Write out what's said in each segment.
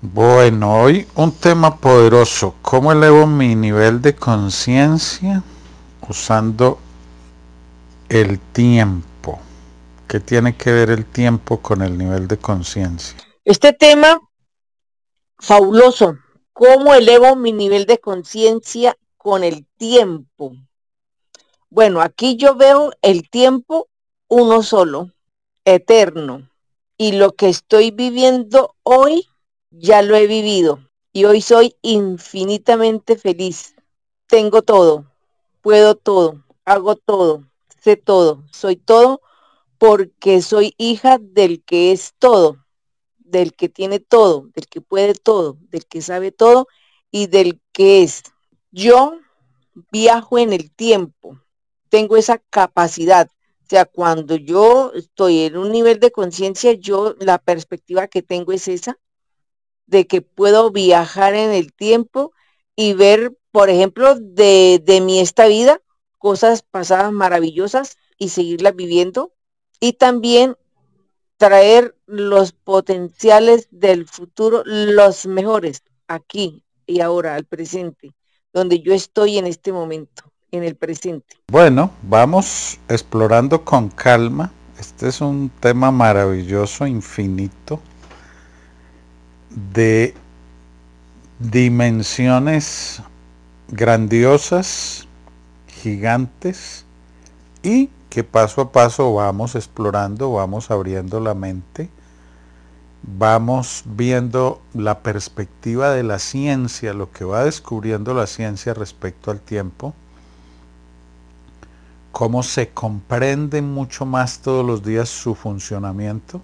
Bueno, hoy un tema poderoso. ¿Cómo elevo mi nivel de conciencia usando el tiempo? ¿Qué tiene que ver el tiempo con el nivel de conciencia? Este tema fabuloso. ¿Cómo elevo mi nivel de conciencia con el tiempo? Bueno, aquí yo veo el tiempo uno solo, eterno. Y lo que estoy viviendo hoy ya lo he vivido y hoy soy infinitamente feliz. Tengo todo, puedo todo, hago todo, sé todo, soy todo porque soy hija del que es todo, del que tiene todo, del que puede todo, del que sabe todo y del que es. Yo viajo en el tiempo, tengo esa capacidad. O sea, cuando yo estoy en un nivel de conciencia, yo la perspectiva que tengo es esa, de que puedo viajar en el tiempo y ver, por ejemplo, de, de mi esta vida, cosas pasadas maravillosas y seguirlas viviendo. Y también traer los potenciales del futuro, los mejores, aquí y ahora, al presente, donde yo estoy en este momento, en el presente. Bueno, vamos explorando con calma. Este es un tema maravilloso, infinito, de dimensiones grandiosas, gigantes, y que paso a paso vamos explorando, vamos abriendo la mente, vamos viendo la perspectiva de la ciencia, lo que va descubriendo la ciencia respecto al tiempo, cómo se comprende mucho más todos los días su funcionamiento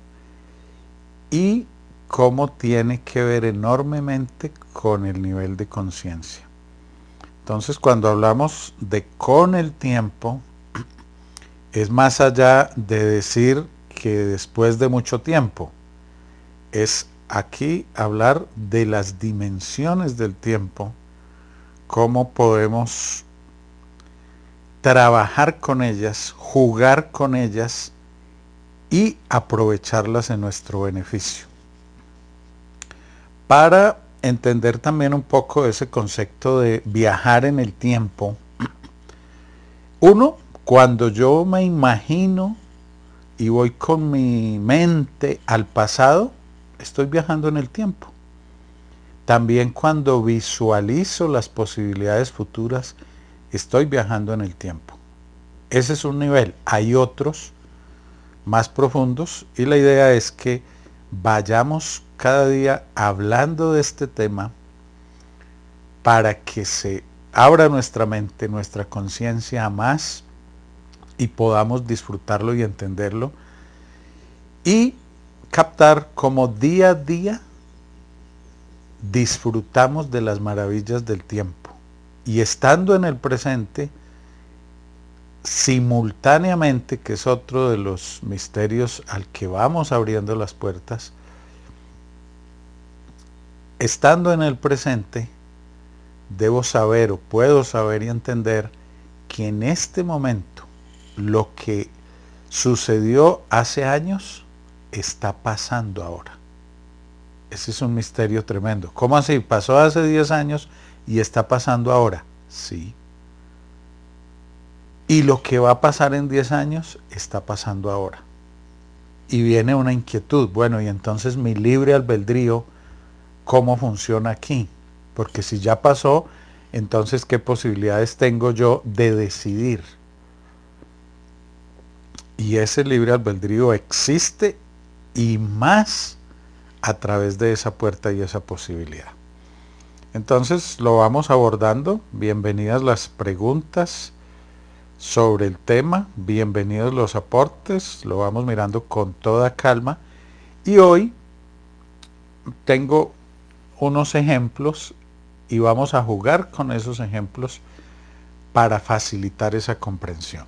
y cómo tiene que ver enormemente con el nivel de conciencia. Entonces cuando hablamos de con el tiempo, es más allá de decir que después de mucho tiempo, es aquí hablar de las dimensiones del tiempo, cómo podemos trabajar con ellas, jugar con ellas y aprovecharlas en nuestro beneficio para entender también un poco ese concepto de viajar en el tiempo, uno, cuando yo me imagino y voy con mi mente al pasado, estoy viajando en el tiempo. También cuando visualizo las posibilidades futuras, estoy viajando en el tiempo. Ese es un nivel. Hay otros más profundos y la idea es que vayamos cada día hablando de este tema para que se abra nuestra mente, nuestra conciencia a más y podamos disfrutarlo y entenderlo y captar como día a día disfrutamos de las maravillas del tiempo. Y estando en el presente simultáneamente, que es otro de los misterios al que vamos abriendo las puertas, estando en el presente, debo saber o puedo saber y entender que en este momento lo que sucedió hace años está pasando ahora. Ese es un misterio tremendo. ¿Cómo así? Pasó hace 10 años y está pasando ahora. Sí. Y lo que va a pasar en 10 años está pasando ahora. Y viene una inquietud. Bueno, y entonces mi libre albedrío cómo funciona aquí. Porque si ya pasó, entonces qué posibilidades tengo yo de decidir. Y ese libre albedrío existe y más a través de esa puerta y esa posibilidad. Entonces lo vamos abordando. Bienvenidas las preguntas sobre el tema. Bienvenidos los aportes. Lo vamos mirando con toda calma. Y hoy tengo unos ejemplos y vamos a jugar con esos ejemplos para facilitar esa comprensión.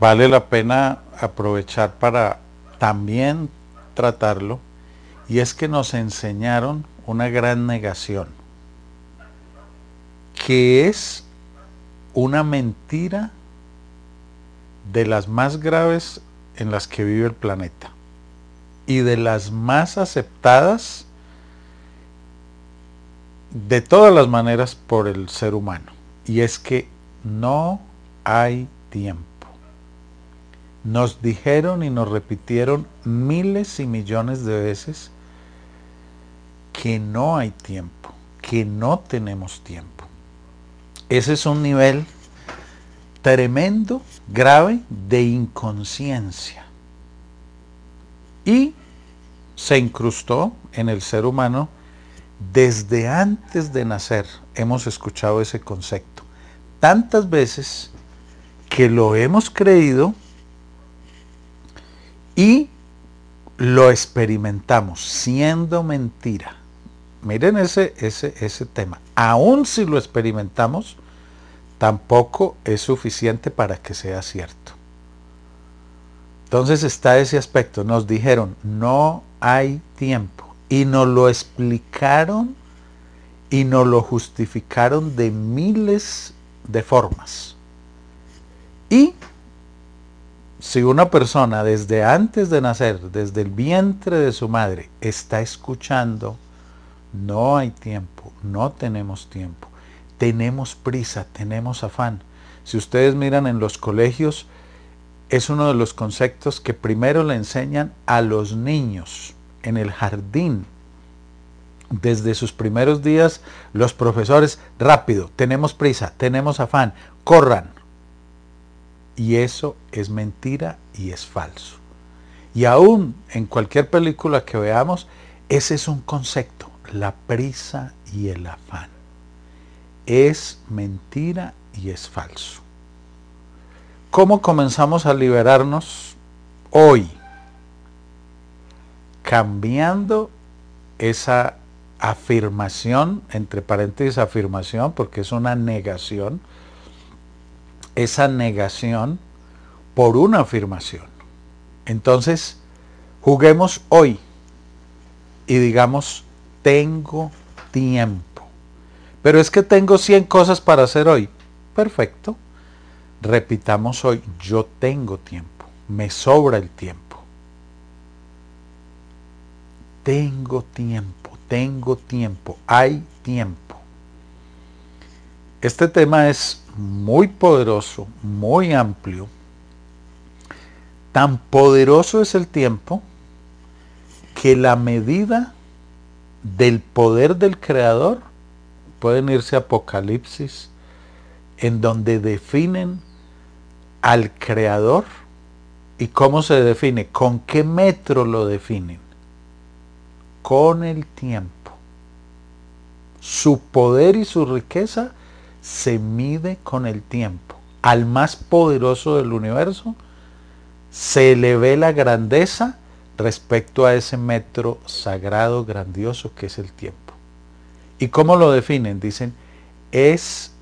Vale la pena aprovechar para también tratarlo y es que nos enseñaron una gran negación que es una mentira de las más graves en las que vive el planeta y de las más aceptadas de todas las maneras por el ser humano. Y es que no hay tiempo. Nos dijeron y nos repitieron miles y millones de veces que no hay tiempo, que no tenemos tiempo. Ese es un nivel tremendo, grave de inconsciencia. Y se incrustó en el ser humano desde antes de nacer. Hemos escuchado ese concepto tantas veces que lo hemos creído y lo experimentamos siendo mentira. Miren ese, ese, ese tema. Aún si lo experimentamos, tampoco es suficiente para que sea cierto. Entonces está ese aspecto. Nos dijeron, no hay tiempo. Y nos lo explicaron y nos lo justificaron de miles de formas. Y si una persona desde antes de nacer, desde el vientre de su madre, está escuchando, no hay tiempo, no tenemos tiempo, tenemos prisa, tenemos afán. Si ustedes miran en los colegios, es uno de los conceptos que primero le enseñan a los niños en el jardín. Desde sus primeros días, los profesores, rápido, tenemos prisa, tenemos afán, corran. Y eso es mentira y es falso. Y aún en cualquier película que veamos, ese es un concepto, la prisa y el afán. Es mentira y es falso. ¿Cómo comenzamos a liberarnos hoy? Cambiando esa afirmación, entre paréntesis afirmación, porque es una negación, esa negación por una afirmación. Entonces, juguemos hoy y digamos, tengo tiempo. Pero es que tengo 100 cosas para hacer hoy. Perfecto. Repitamos hoy, yo tengo tiempo, me sobra el tiempo. Tengo tiempo, tengo tiempo, hay tiempo. Este tema es muy poderoso, muy amplio. Tan poderoso es el tiempo que la medida del poder del creador pueden irse Apocalipsis, en donde definen al creador y cómo se define, con qué metro lo definen. Con el tiempo. Su poder y su riqueza se mide con el tiempo. Al más poderoso del universo se le ve la grandeza respecto a ese metro sagrado, grandioso que es el tiempo. ¿Y cómo lo definen? Dicen, es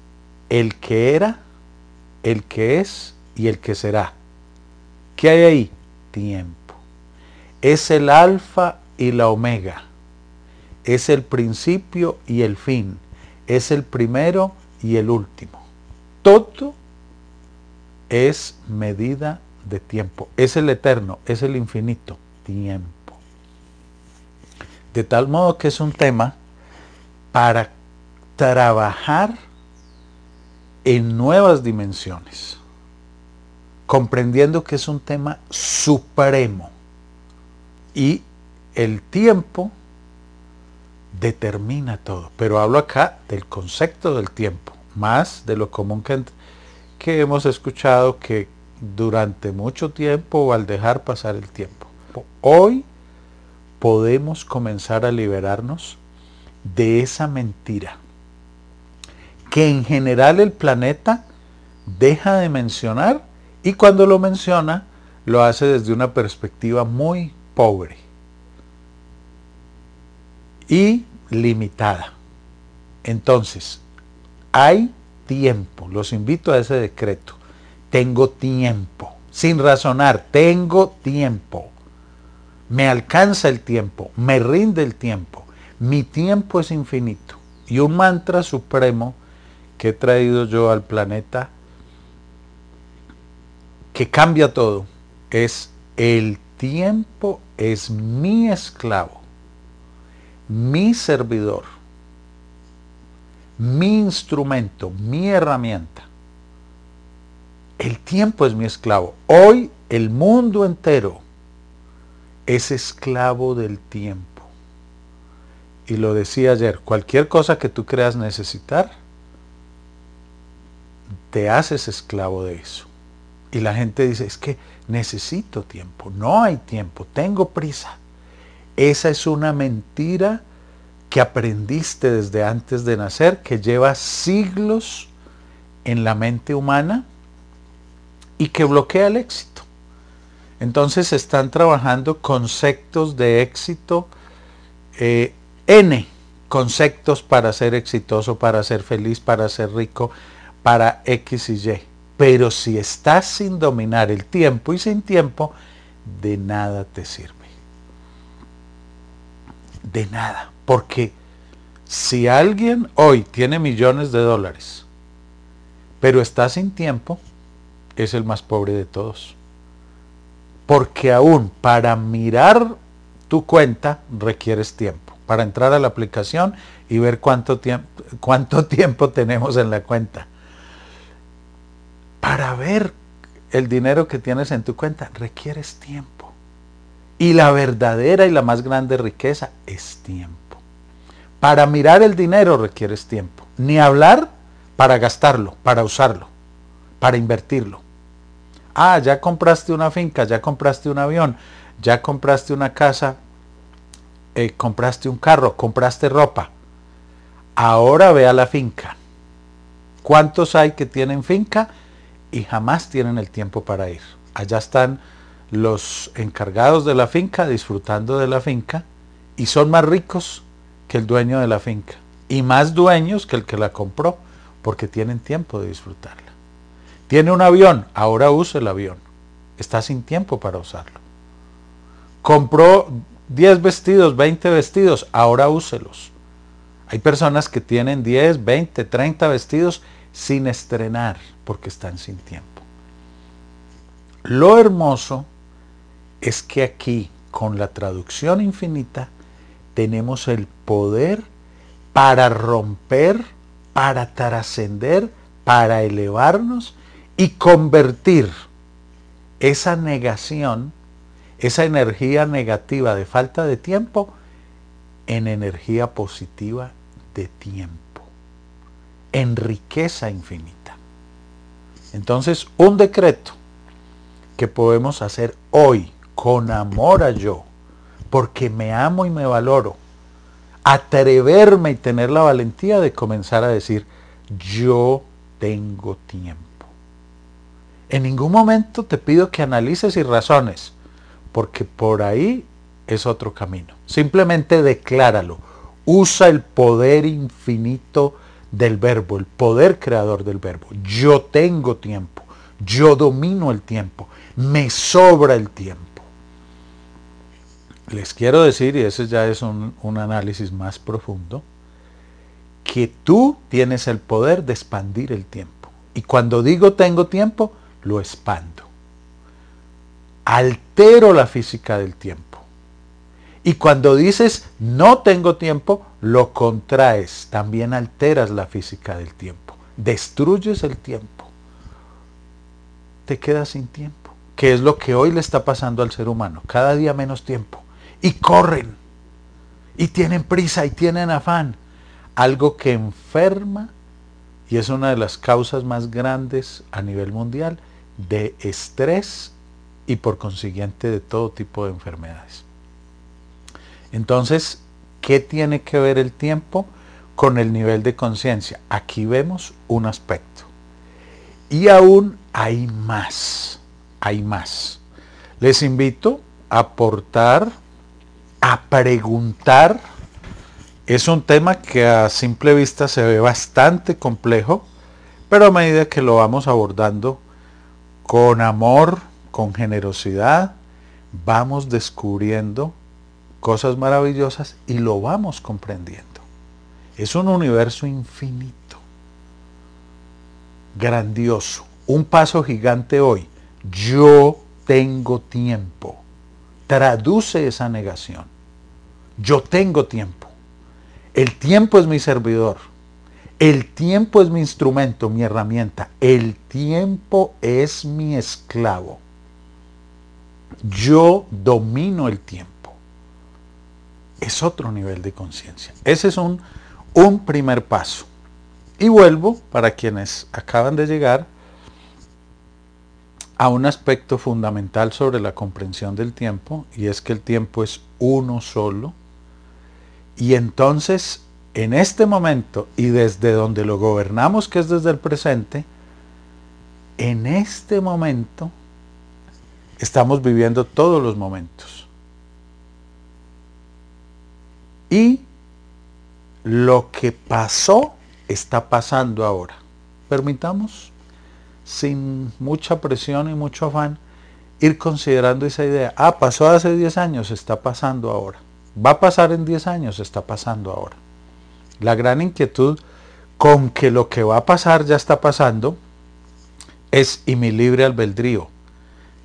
el que era, el que es y el que será. ¿Qué hay ahí? Tiempo. Es el alfa y la omega. Es el principio y el fin. Es el primero y el último. Todo es medida de tiempo. Es el eterno, es el infinito. Tiempo. De tal modo que es un tema para trabajar en nuevas dimensiones comprendiendo que es un tema supremo y el tiempo determina todo. Pero hablo acá del concepto del tiempo, más de lo común que, hemos escuchado que durante mucho tiempo o al dejar pasar el tiempo. Hoy podemos comenzar a liberarnos de esa mentira que en general el planeta deja de mencionar y cuando lo menciona, lo hace desde una perspectiva muy pobre y limitada. Entonces, hay tiempo. Los invito a ese decreto. Tengo tiempo. Sin razonar, tengo tiempo. Me alcanza el tiempo, me rinde el tiempo. Mi tiempo es infinito. Y un mantra supremo que he traído yo al planeta que cambia todo es el tiempo es mi esclavo, mi servidor. mi instrumento, mi herramienta. El tiempo es mi esclavo. Hoy el mundo entero es esclavo del tiempo. Y lo decía ayer, cualquier cosa que tú creas necesitar, te haces esclavo de eso. Y la gente dice, es que necesito tiempo. No hay tiempo, tengo prisa. Esa es una mentira que aprendiste desde antes de nacer, que lleva siglos en la mente humana y que bloquea el éxito. Entonces están trabajando conceptos de éxito, eh, N conceptos para ser exitoso, para ser feliz, para ser rico, para X y Y. Pero si estás sin dominar el tiempo y sin tiempo, de nada te sirve. De nada. Porque si alguien hoy tiene millones de dólares, pero está sin tiempo, es el más pobre de todos. Porque aún para mirar tu cuenta requieres tiempo. Para entrar a la aplicación y ver cuánto, tiempo, cuánto tiempo tenemos en la cuenta para ver el dinero que tienes en tu cuenta requieres tiempo. Y la verdadera y la más grande riqueza es tiempo. Para mirar el dinero requieres tiempo. Ni hablar para gastarlo, para usarlo, para invertirlo. Ah, ya compraste una finca, ya compraste un avión, ya compraste una casa, eh, compraste un carro, compraste ropa. Ahora ve a la finca. ¿Cuántos hay que tienen finca? y jamás tienen el tiempo para ir. Allá están los encargados de la finca disfrutando de la finca y son más ricos que el dueño de la finca y más dueños que el que la compró porque tienen tiempo de disfrutarla. Tiene un avión, ahora usa el avión. Está sin tiempo para usarlo. Compró 10 vestidos, 20 vestidos, ahora úselos. Hay personas que tienen 10, 20, 30 vestidos sin estrenar porque están sin tiempo. Lo hermoso es que aquí, con la traducción infinita, tenemos el poder para romper, para trascender, para elevarnos y convertir esa negación, esa energía negativa de falta de tiempo, en energía positiva de tiempo, en riqueza infinita. Entonces, un decreto que podemos hacer hoy con amor a yo, porque me amo y me valoro, atreverme y tener la valentía de comenzar a decir, yo tengo tiempo. En ningún momento te pido que analices y razones, porque por ahí es otro camino. Simplemente decláralo. Usa el poder infinito del verbo, el poder creador del verbo. Yo tengo tiempo, yo domino el tiempo, me sobra el tiempo. Les quiero decir, y ese ya es un, un análisis más profundo, que tú tienes el poder de expandir el tiempo. Y cuando digo tengo tiempo, lo expando. Altero la física del tiempo. Y cuando dices no tengo tiempo, lo contraes, también alteras la física del tiempo, destruyes el tiempo, te quedas sin tiempo, que es lo que hoy le está pasando al ser humano, cada día menos tiempo, y corren, y tienen prisa, y tienen afán, algo que enferma y es una de las causas más grandes a nivel mundial de estrés y por consiguiente de todo tipo de enfermedades. Entonces, ¿qué tiene que ver el tiempo con el nivel de conciencia? Aquí vemos un aspecto. Y aún hay más, hay más. Les invito a aportar, a preguntar. Es un tema que a simple vista se ve bastante complejo, pero a medida que lo vamos abordando con amor, con generosidad, vamos descubriendo cosas maravillosas y lo vamos comprendiendo. Es un universo infinito, grandioso, un paso gigante hoy. Yo tengo tiempo. Traduce esa negación. Yo tengo tiempo. El tiempo es mi servidor. El tiempo es mi instrumento, mi herramienta. El tiempo es mi esclavo. Yo domino el tiempo. Es otro nivel de conciencia. Ese es un, un primer paso. Y vuelvo, para quienes acaban de llegar, a un aspecto fundamental sobre la comprensión del tiempo, y es que el tiempo es uno solo. Y entonces, en este momento, y desde donde lo gobernamos, que es desde el presente, en este momento estamos viviendo todos los momentos. Y lo que pasó está pasando ahora. Permitamos sin mucha presión y mucho afán, ir considerando esa idea. Ah, pasó hace 10 años, está pasando ahora. Va a pasar en 10 años, está pasando ahora. La gran inquietud con que lo que va a pasar ya está pasando es y mi libre albedrío,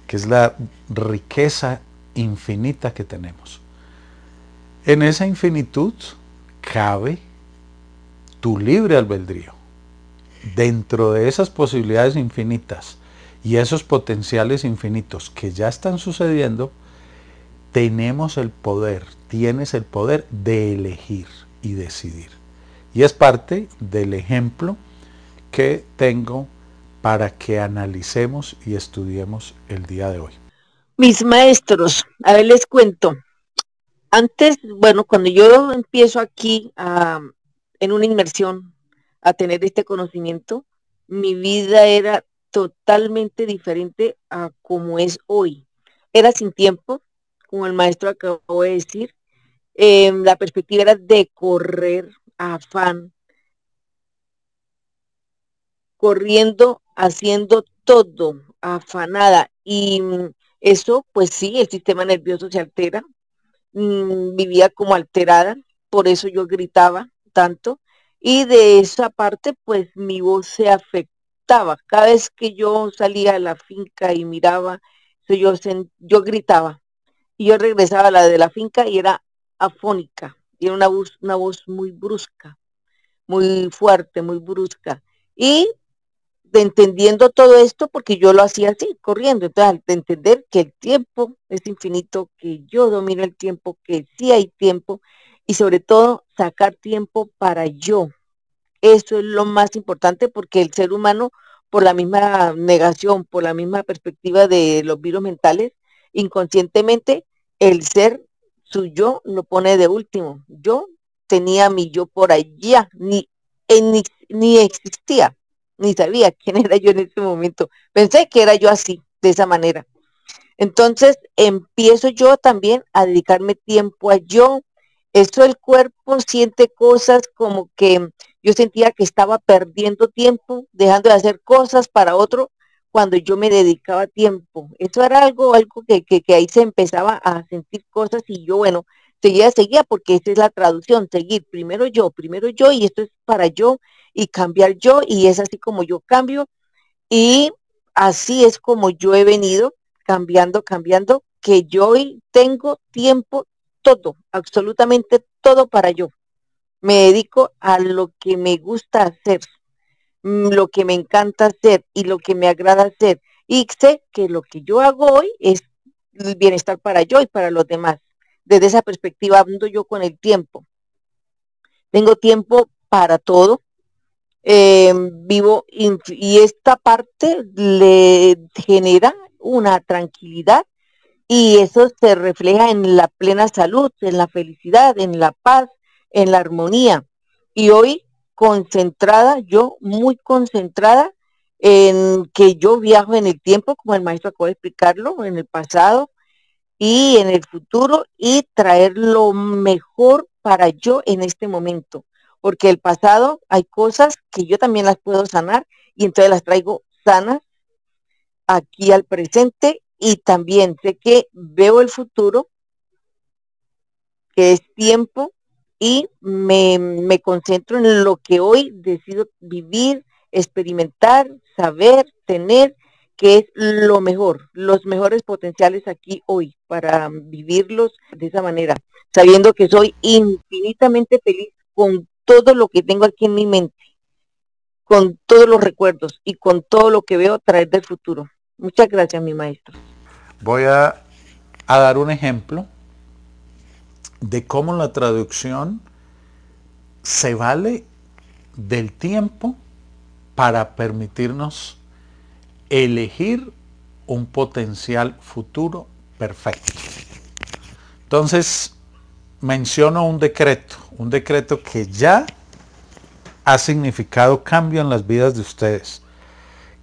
que es la riqueza infinita que tenemos. En esa infinitud cabe tu libre albedrío dentro de esas posibilidades infinitas y esos potenciales infinitos que ya están sucediendo, tenemos el poder, tienes el poder de elegir y decidir. Y es parte del ejemplo que tengo para que analicemos y estudiemos el día de hoy. Mis maestros, a ver les cuento. Antes, bueno, cuando yo empiezo aquí en una inmersión a tener este conocimiento, mi vida era totalmente diferente a como es hoy. Era sin tiempo, como el maestro acabó de decir. Em, la perspectiva era de correr afán, corriendo, haciendo todo, afanada. Y mm, eso, pues sí, el sistema nervioso se altera. Mm, vivía como alterada, por eso yo gritaba tanto y de esa parte pues mi voz se afectaba. Cada vez que yo salía a la finca y miraba, yo, yo gritaba y yo regresaba a la de la finca y era afónica, y era una voz, una voz muy brusca, muy fuerte, muy brusca. Y entendiendo todo esto, porque yo lo hacía así, corriendo, entonces al entender que el tiempo es infinito, que yo domino el tiempo, que sí hay tiempo, y sobre todo sacar tiempo para yo. Eso es lo más importante porque el ser humano, por la misma negación, por la misma perspectiva de los virus mentales, inconscientemente el ser su yo lo pone de último. Yo tenía mi yo por allá, ni, ni, ni existía, ni sabía quién era yo en ese momento. Pensé que era yo así, de esa manera. Entonces empiezo yo también a dedicarme tiempo a yo, eso el cuerpo siente cosas como que yo sentía que estaba perdiendo tiempo, dejando de hacer cosas para otro cuando yo me dedicaba tiempo. Eso era algo, algo que, que, ahí se empezaba a sentir cosas y yo, bueno, seguía, seguía, porque esa es la traducción, seguir primero yo, primero yo, y esto es para yo, y cambiar yo, y es así como yo cambio, y así es como yo he venido cambiando, cambiando, que yo hoy tengo tiempo todo, absolutamente todo para yo. Me dedico a lo que me gusta hacer, mm, lo que me encanta hacer y lo que me agrada hacer. Y sé que lo que yo hago hoy es el bienestar para yo y para los demás. Desde esa perspectiva ando yo con el tiempo. Tengo tiempo para todo. Em, vivo y esta parte le genera una tranquilidad y eso se refleja en la plena salud, en la felicidad, en la paz, en la armonía. Y hoy concentrada, yo muy concentrada en que yo viajo en el tiempo, como el maestro acaba de explicarlo, en el pasado y en el futuro y traer lo mejor para yo en este momento. Porque el pasado hay cosas que yo también las puedo sanar y entonces las traigo sanas aquí al presente y también sé que veo el futuro, que es tiempo, y me, me concentro en lo que hoy decido vivir, experimentar, saber, tener, que es lo mejor, los mejores potenciales aquí hoy para vivirlos de esa manera, sabiendo que soy infinitamente feliz con todo lo que tengo aquí en mi mente. con todos los recuerdos y con todo lo que veo a través del futuro. Muchas gracias, mi maestro. Voy a, dar un ejemplo de cómo la traducción se vale del tiempo para permitirnos elegir un potencial futuro perfecto. Entonces, menciono un decreto, un decreto que ya ha significado cambio en las vidas de ustedes,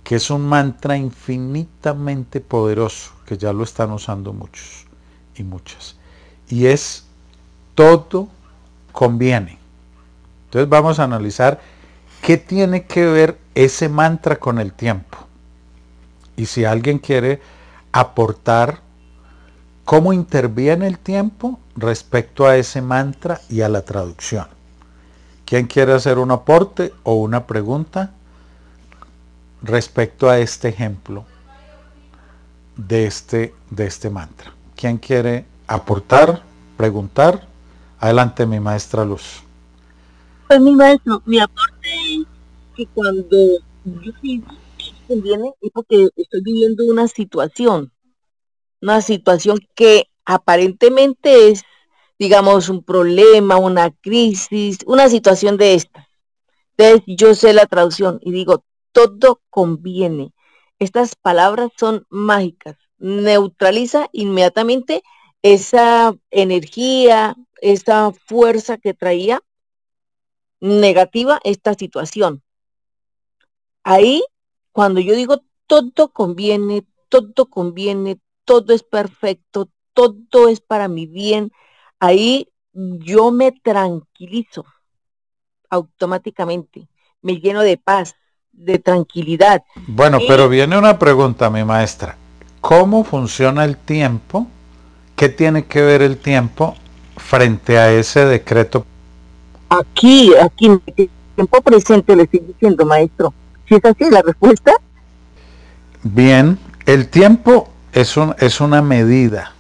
que es un mantra infinitamente poderoso, ya lo están usando muchos y muchas. Y es todo conviene. Entonces vamos a analizar qué tiene que ver ese mantra con el tiempo. Y si alguien quiere aportar cómo interviene el tiempo respecto a ese mantra y a la traducción. ¿Quién quiere hacer un aporte o una pregunta respecto a este ejemplo de este, de este mantra? ¿Quién quiere aportar, preguntar? Adelante, mi maestra Luz. Pues mi maestro, mi aporte es que cuando yo sí conviene es porque estoy viviendo una situación, una situación que aparentemente es digamos, un problema, una crisis, una situación de esta. Entonces yo sé la traducción y digo, todo conviene. Estas palabras son mágicas. Neutraliza inmediatamente esa energía, esa fuerza que traía negativa esta situación. Ahí, cuando yo digo todo conviene, todo conviene, todo es perfecto, todo es para mi bien, ahí yo me tranquilizo automáticamente, me lleno de paz, de tranquilidad. Bueno, pero viene una pregunta, mi maestra. ¿Cómo funciona el tiempo? ¿Qué tiene que ver el tiempo frente a ese decreto? Aquí, aquí, el tiempo presente le estoy diciendo, maestro. Si es así la respuesta. Bien, el tiempo es, un, es una medida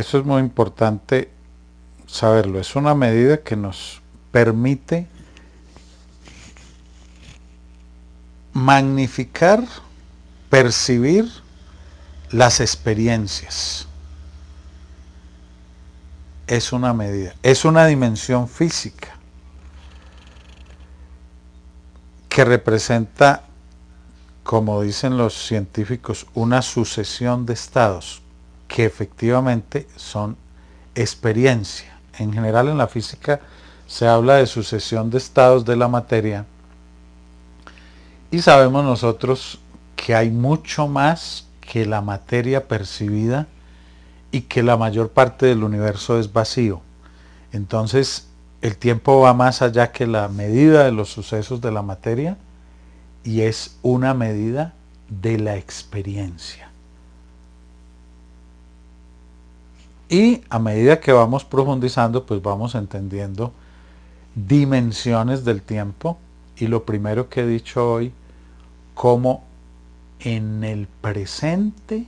eso es muy importante saberlo. Es una medida que nos permite magnificar, percibir las experiencias. Es una medida, es una dimensión física que representa, como dicen los científicos, una sucesión de estados que efectivamente son experiencia. En general en la física se habla de sucesión de estados de la materia y sabemos nosotros que hay mucho más que la materia percibida y que la mayor parte del universo es vacío. Entonces el tiempo va más allá que la medida de los sucesos de la materia y es una medida de la experiencia. Y a medida que vamos profundizando, pues vamos entendiendo dimensiones del tiempo. Y lo primero que he dicho hoy, cómo en el presente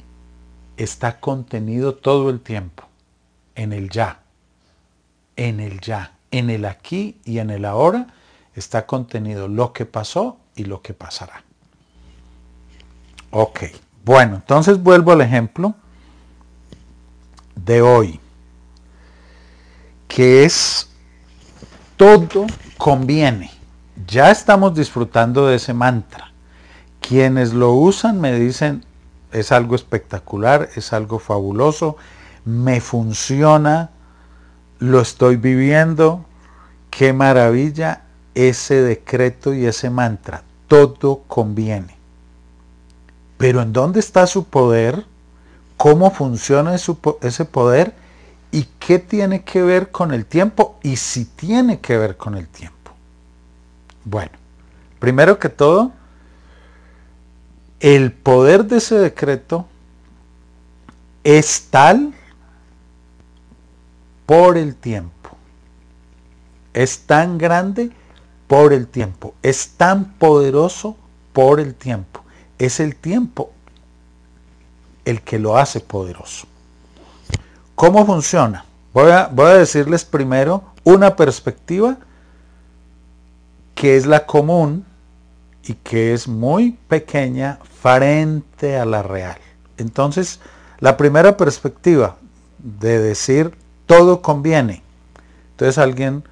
está contenido todo el tiempo, en el ya, en el ya, en el aquí y en el ahora está contenido lo que pasó y lo que pasará. Ok, bueno, entonces vuelvo al ejemplo de hoy, que es todo conviene. Ya estamos disfrutando de ese mantra. Quienes lo usan me dicen, es algo espectacular, es algo fabuloso, me funciona, lo estoy viviendo, qué maravilla ese decreto y ese mantra. Todo conviene. Pero ¿en dónde está su poder? cómo funciona ese poder y qué tiene que ver con el tiempo y si tiene que ver con el tiempo. Bueno, primero que todo, el poder de ese decreto es tal por el tiempo. Es tan grande por el tiempo. Es tan poderoso por el tiempo. Es el tiempo el que lo hace poderoso. ¿Cómo funciona? Voy a, voy a decirles primero una perspectiva que es la común y que es muy pequeña frente a la real. Entonces, la primera perspectiva de decir todo conviene. Entonces alguien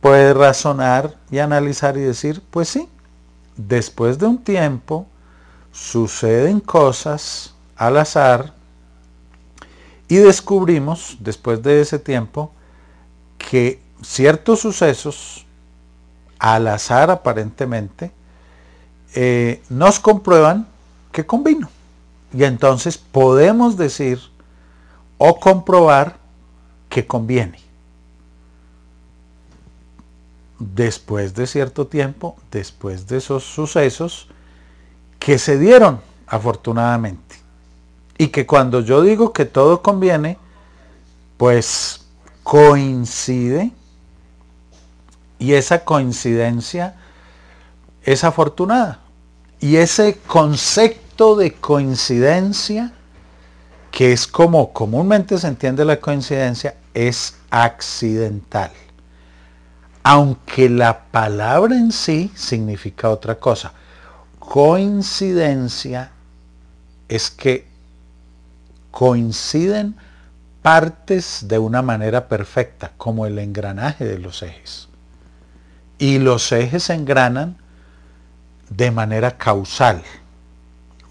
puede razonar y analizar y decir, pues sí, después de un tiempo suceden cosas al azar y descubrimos después de ese tiempo que ciertos sucesos al azar aparentemente eh, nos comprueban que convino. Y entonces podemos decir o comprobar que conviene. Después de cierto tiempo, después de esos sucesos que se dieron afortunadamente. Y que cuando yo digo que todo conviene, pues coincide y esa coincidencia es afortunada. Y ese concepto de coincidencia, que es como comúnmente se entiende la coincidencia, es accidental. Aunque la palabra en sí significa otra cosa. Coincidencia es que coinciden partes de una manera perfecta, como el engranaje de los ejes. Y los ejes se engranan de manera causal.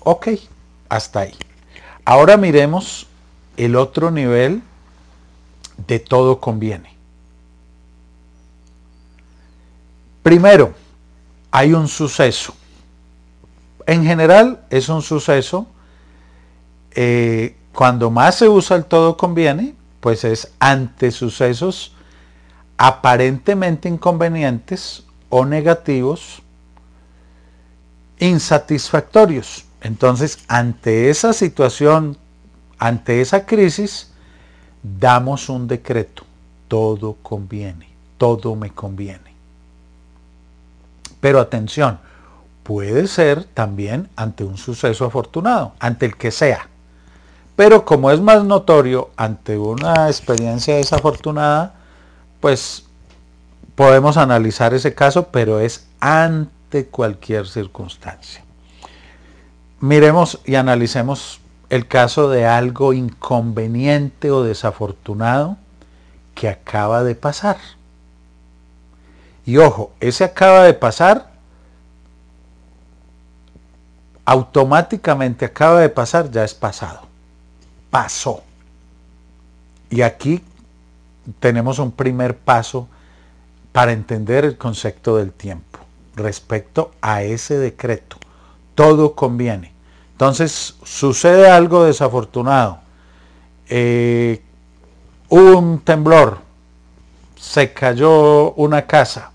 Ok, hasta ahí. Ahora miremos el otro nivel de todo conviene. Primero, hay un suceso. En general es un suceso, eh, cuando más se usa el todo conviene, pues es ante sucesos aparentemente inconvenientes o negativos insatisfactorios. Entonces, ante esa situación, ante esa crisis, damos un decreto. Todo conviene, todo me conviene. Pero atención, puede ser también ante un suceso afortunado, ante el que sea. Pero como es más notorio ante una experiencia desafortunada, pues podemos analizar ese caso, pero es ante cualquier circunstancia. Miremos y analicemos el caso de algo inconveniente o desafortunado que acaba de pasar. Y ojo, ese acaba de pasar, automáticamente acaba de pasar, ya es pasado. Pasó. Y aquí tenemos un primer paso para entender el concepto del tiempo respecto a ese decreto. Todo conviene. Entonces sucede algo desafortunado. Eh, un temblor, se cayó una casa,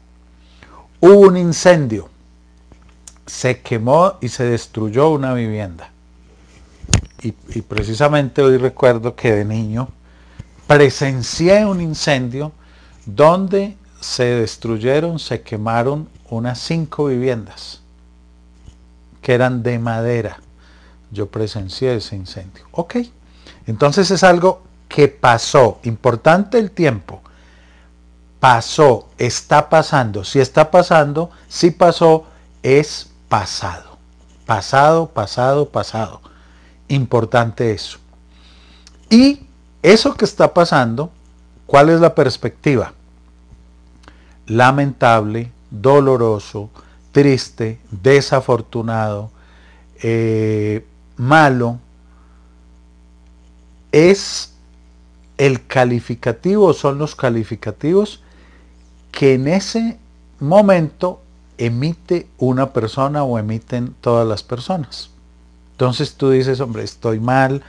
hubo un incendio, se quemó y se destruyó una vivienda. Y, precisamente hoy recuerdo que de niño presencié un incendio donde se destruyeron, se quemaron unas cinco viviendas que eran de madera. Yo presencié ese incendio. Ok, entonces es algo que pasó. Importante el tiempo. Pasó, está pasando. Si está pasando, si pasó, es pasado. Pasado, pasado, pasado. Importante eso. Y eso que está pasando, ¿cuál es la perspectiva? Lamentable, doloroso, triste, desafortunado, eh, malo, es el calificativo, son los calificativos que en ese momento emite una persona o emiten todas las personas. Entonces tú dices, hombre, estoy mal,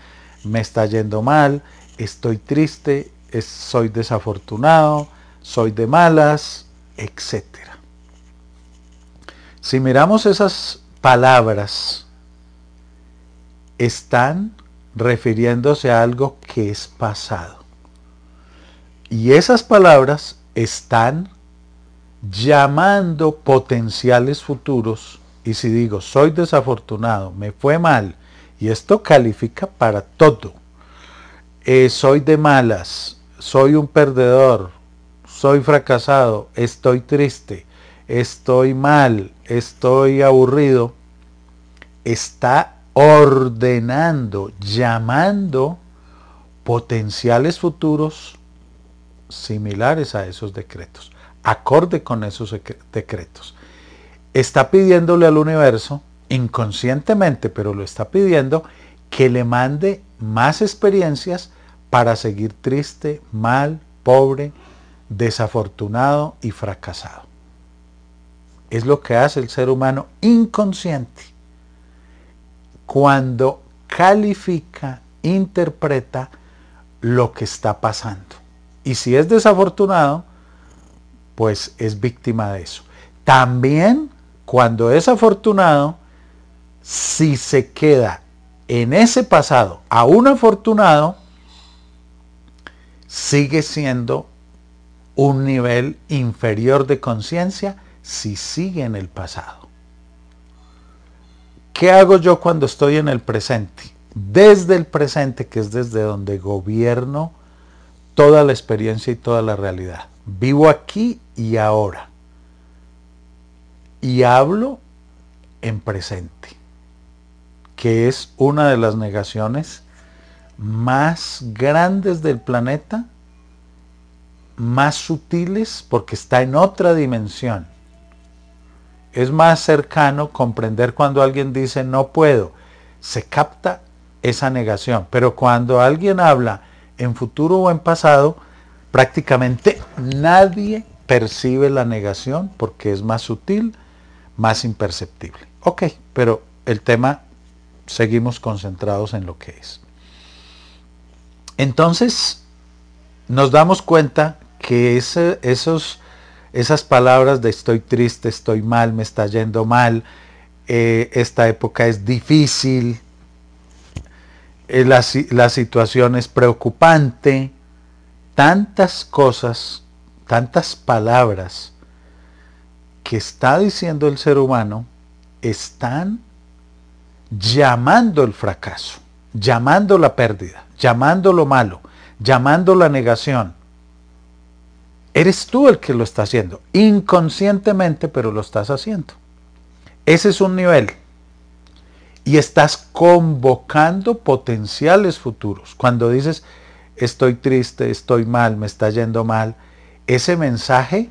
me está yendo mal, estoy triste, soy desafortunado, soy de malas, etcétera. Si miramos esas palabras, están refiriéndose a algo que es pasado. Y esas palabras están llamando potenciales futuros. Y si digo, soy desafortunado, me fue mal, y esto califica para todo. Eh, soy de malas, soy un perdedor, soy fracasado, estoy triste, estoy mal, estoy aburrido, está ordenando, llamando potenciales futuros similares a esos decretos, acorde con esos decretos. Está pidiéndole al universo, inconscientemente, pero lo está pidiendo, que le mande más experiencias para seguir triste, mal, pobre, desafortunado y fracasado. Es lo que hace el ser humano inconsciente cuando califica, interpreta lo que está pasando. Y si es desafortunado, pues es víctima de eso. También cuando es afortunado, si se queda en ese pasado aún afortunado, sigue siendo un nivel inferior de conciencia si sigue en el pasado. ¿Qué hago yo cuando estoy en el presente? Desde el presente, que es desde donde gobierno toda la experiencia y toda la realidad. Vivo aquí y ahora. Y hablo en presente, que es una de las negaciones más grandes del planeta, más sutiles porque está en otra dimensión. Es más cercano comprender cuando alguien dice no puedo. Se capta esa negación. Pero cuando alguien habla en futuro o en pasado, prácticamente nadie percibe la negación porque es más sutil, más imperceptible. Ok, pero el tema seguimos concentrados en lo que es. Entonces, nos damos cuenta que esos, esas palabras de estoy triste, estoy mal, me está yendo mal, eh, esta época es difícil, eh, la, la situación es preocupante, tantas cosas, tantas palabras que está diciendo el ser humano están llamando el fracaso, llamando la pérdida llamando lo malo, llamando la negación. Eres tú el que lo está haciendo, inconscientemente, pero lo estás haciendo. Ese es un nivel. Y estás convocando potenciales futuros. Cuando dices, estoy triste, estoy mal, me está yendo mal, ese mensaje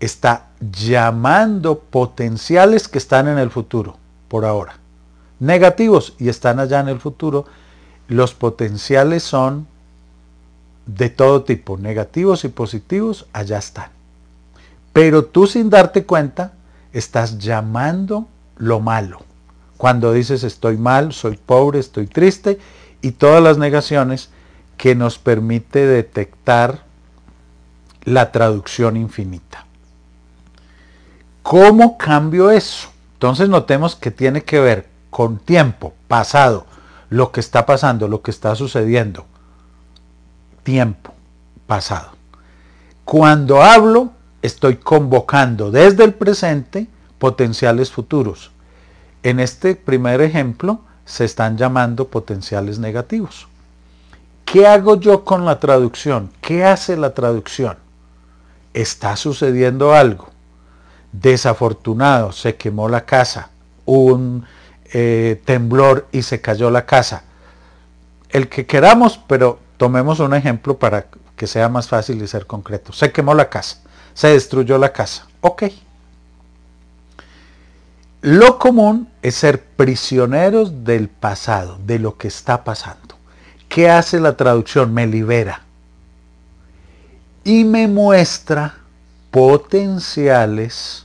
está llamando potenciales que están en el futuro, por ahora. Negativos y están allá en el futuro los potenciales son de todo tipo, negativos y positivos, allá están. Pero tú sin darte cuenta, estás llamando lo malo. Cuando dices estoy mal, soy pobre, estoy triste, y todas las negaciones que nos permite detectar la traducción infinita. ¿Cómo cambio eso? Entonces notemos que tiene que ver con tiempo, pasado, lo que está pasando, lo que está sucediendo. Tiempo pasado. Cuando hablo, estoy convocando desde el presente potenciales futuros. En este primer ejemplo se están llamando potenciales negativos. ¿Qué hago yo con la traducción? ¿Qué hace la traducción? Está sucediendo algo. Desafortunado, se quemó la casa. Un eh, temblor y se cayó la casa. El que queramos, pero tomemos un ejemplo para que sea más fácil y ser concreto. Se quemó la casa, se destruyó la casa. Ok. Lo común es ser prisioneros del pasado, de lo que está pasando. ¿Qué hace la traducción? Me libera. Y me muestra potenciales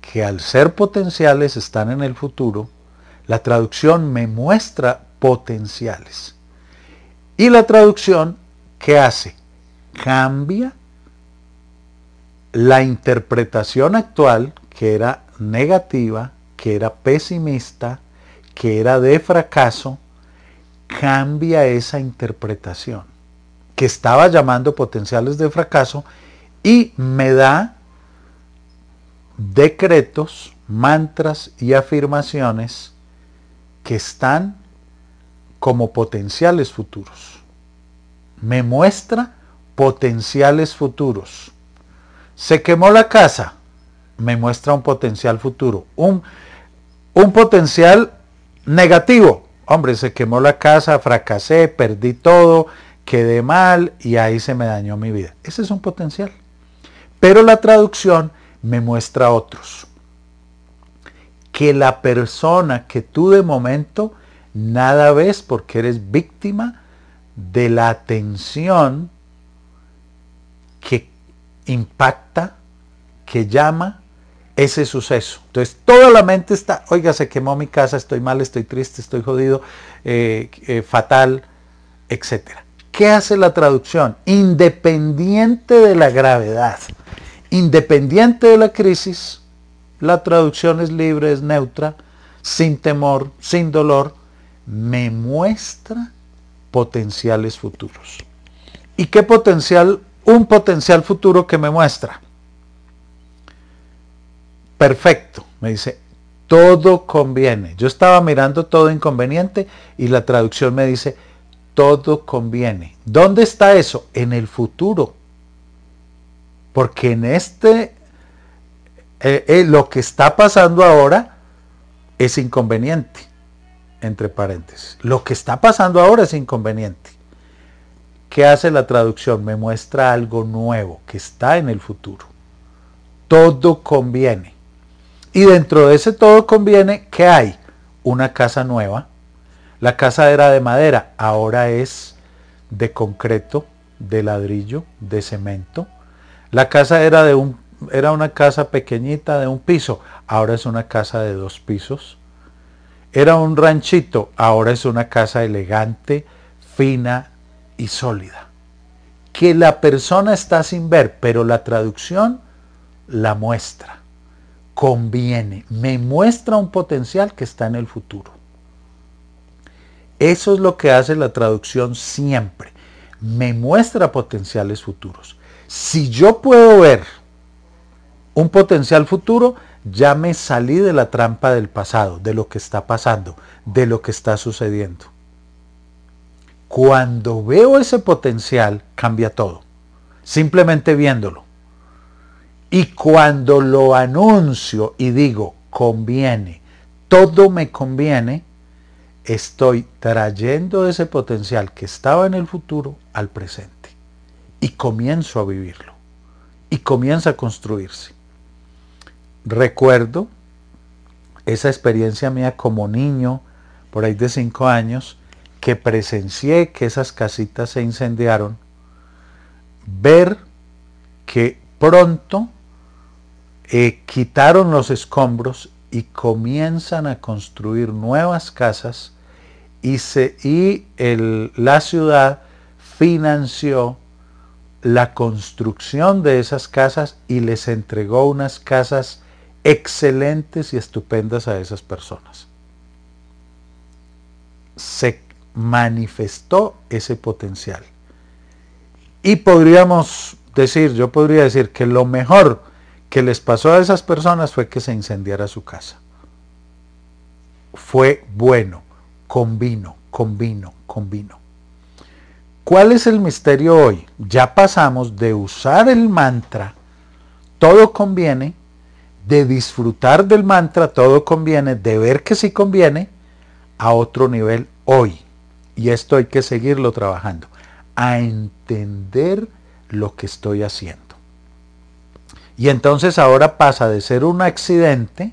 que al ser potenciales están en el futuro, la traducción me muestra potenciales. Y la traducción, ¿qué hace? Cambia la interpretación actual, que era negativa, que era pesimista, que era de fracaso, cambia esa interpretación, que estaba llamando potenciales de fracaso, y me da decretos, mantras y afirmaciones que están como potenciales futuros. Me muestra potenciales futuros. Se quemó la casa. me muestra un potencial futuro. Un, un potencial negativo. Hombre, se quemó la casa, fracasé, perdí todo, quedé mal y ahí se me dañó mi vida. Ese es un potencial. Pero la traducción me muestra otros. Que la persona que tú de momento nada ves porque eres víctima de la atención que impacta, que llama ese suceso. Entonces, toda la mente está, oiga, se quemó mi casa, estoy mal, estoy triste, estoy jodido, eh, eh, fatal, etc. ¿Qué hace la traducción? Independiente de la gravedad, independiente de la crisis, la traducción es libre, es neutra, sin temor, sin dolor, me muestra potenciales futuros. ¿Y qué potencial? Un potencial futuro que me muestra. Perfecto, me dice, todo conviene. Yo estaba mirando todo inconveniente y la traducción me dice, todo conviene. ¿Dónde está eso? En el futuro. Porque en este, eh, eh, lo que está pasando ahora es inconveniente, entre paréntesis. Lo que está pasando ahora es inconveniente. ¿Qué hace la traducción? Me muestra algo nuevo que está en el futuro. Todo conviene. Y dentro de ese todo conviene, ¿qué hay? Una casa nueva. La casa era de madera, ahora es de concreto, de ladrillo, de cemento. La casa era de un era una casa pequeñita de un piso, ahora es una casa de dos pisos. Era un ranchito, ahora es una casa elegante, fina y sólida. Que la persona está sin ver, pero la traducción la muestra. Conviene, me muestra un potencial que está en el futuro. Eso es lo que hace la traducción siempre. Me muestra potenciales futuros. Si yo puedo ver un potencial futuro, ya me salí de la trampa del pasado, de lo que está pasando, de lo que está sucediendo. Cuando veo ese potencial, cambia todo. Simplemente viéndolo. Y cuando lo anuncio y digo, conviene, todo me conviene, estoy trayendo ese potencial que estaba en el futuro al presente y comienzo a vivirlo y comienza a construirse. Recuerdo esa experiencia mía como niño, por ahí de cinco años, que presencié que esas casitas se incendiaron, ver que pronto eh, quitaron los escombros y comienzan a construir nuevas casas y, se, y la ciudad financió la construcción de esas casas y les entregó unas casas excelentes y estupendas a esas personas. Se manifestó ese potencial. Y podríamos decir, yo podría decir que lo mejor que les pasó a esas personas fue que se incendiara su casa. Fue bueno, vino, con vino. ¿Cuál es el misterio hoy? Ya pasamos de usar el mantra, todo conviene, de disfrutar del mantra, todo conviene, de ver que sí conviene, a otro nivel hoy. Y esto hay que seguirlo trabajando, a entender lo que estoy haciendo. Y entonces ahora pasa de ser un accidente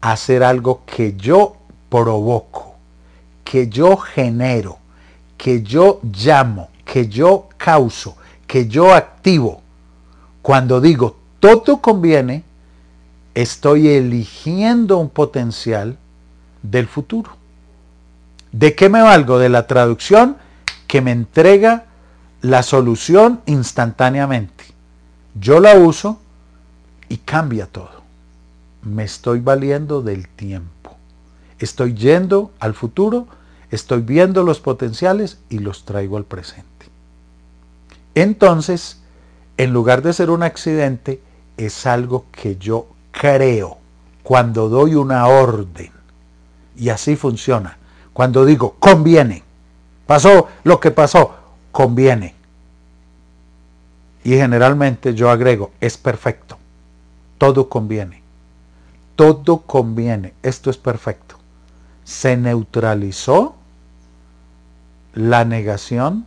a ser algo que yo provoco, que yo genero, que yo llamo, que yo causo, que yo activo, cuando digo todo conviene, estoy eligiendo un potencial del futuro. ¿De qué me valgo? De la traducción que me entrega la solución instantáneamente. Yo la uso y cambia todo. Me estoy valiendo del tiempo. Estoy yendo al futuro Estoy viendo los potenciales y los traigo al presente. Entonces, en lugar de ser un accidente, es algo que yo creo cuando doy una orden. Y así funciona. Cuando digo, conviene. Pasó lo que pasó, conviene. Y generalmente yo agrego, es perfecto. todo conviene. Todo conviene. Esto es perfecto. Se neutralizó la negación,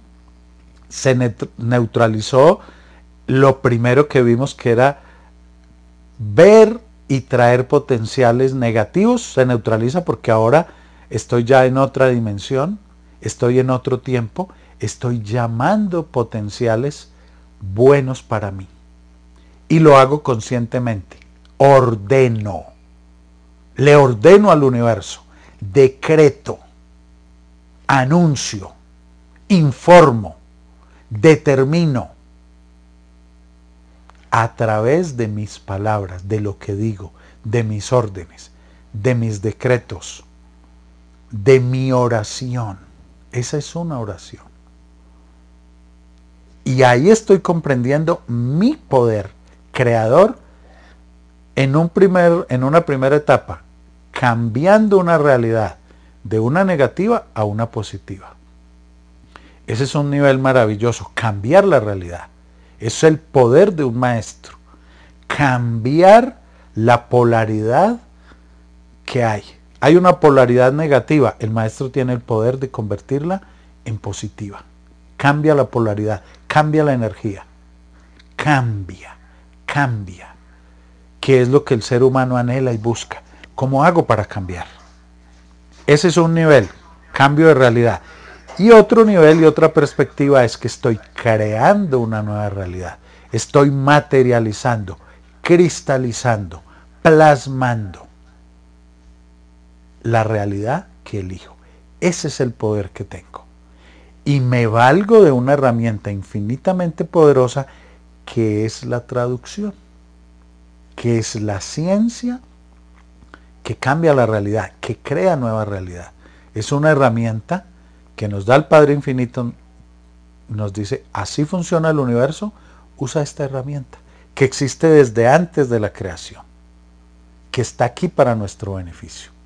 se neutralizó lo primero que vimos que era ver y traer potenciales negativos, se neutraliza porque ahora estoy ya en otra dimensión, estoy en otro tiempo, estoy llamando potenciales buenos para mí. Y lo hago conscientemente. Ordeno. Le ordeno al universo. Decreto. Anuncio. Informo. Determino. A través de mis palabras, de lo que digo, de mis órdenes, de mis decretos, de mi oración. Esa es una oración. Y ahí estoy comprendiendo mi poder creador en, un primer, en una primera etapa, cambiando una realidad de una negativa a una positiva. Ese es un nivel maravilloso, cambiar la realidad. Es el poder de un maestro. Cambiar la polaridad que hay. Hay una polaridad negativa, el maestro tiene el poder de convertirla en positiva. Cambia la polaridad, cambia la energía. Cambia, cambia. ¿Qué es lo que el ser humano anhela y busca? ¿Cómo hago para cambiar? Ese es un nivel, cambio de realidad. Y otro nivel y otra perspectiva es que estoy creando una nueva realidad. Estoy materializando, cristalizando, plasmando la realidad que elijo. Ese es el poder que tengo y me valgo de una herramienta infinitamente poderosa que es la traducción, que es la ciencia que cambia la realidad, que crea nueva realidad. Es una herramienta que nos da el Padre Infinito, nos dice, así funciona el universo, usa esta herramienta, que existe desde antes de la creación, que está aquí para nuestro beneficio.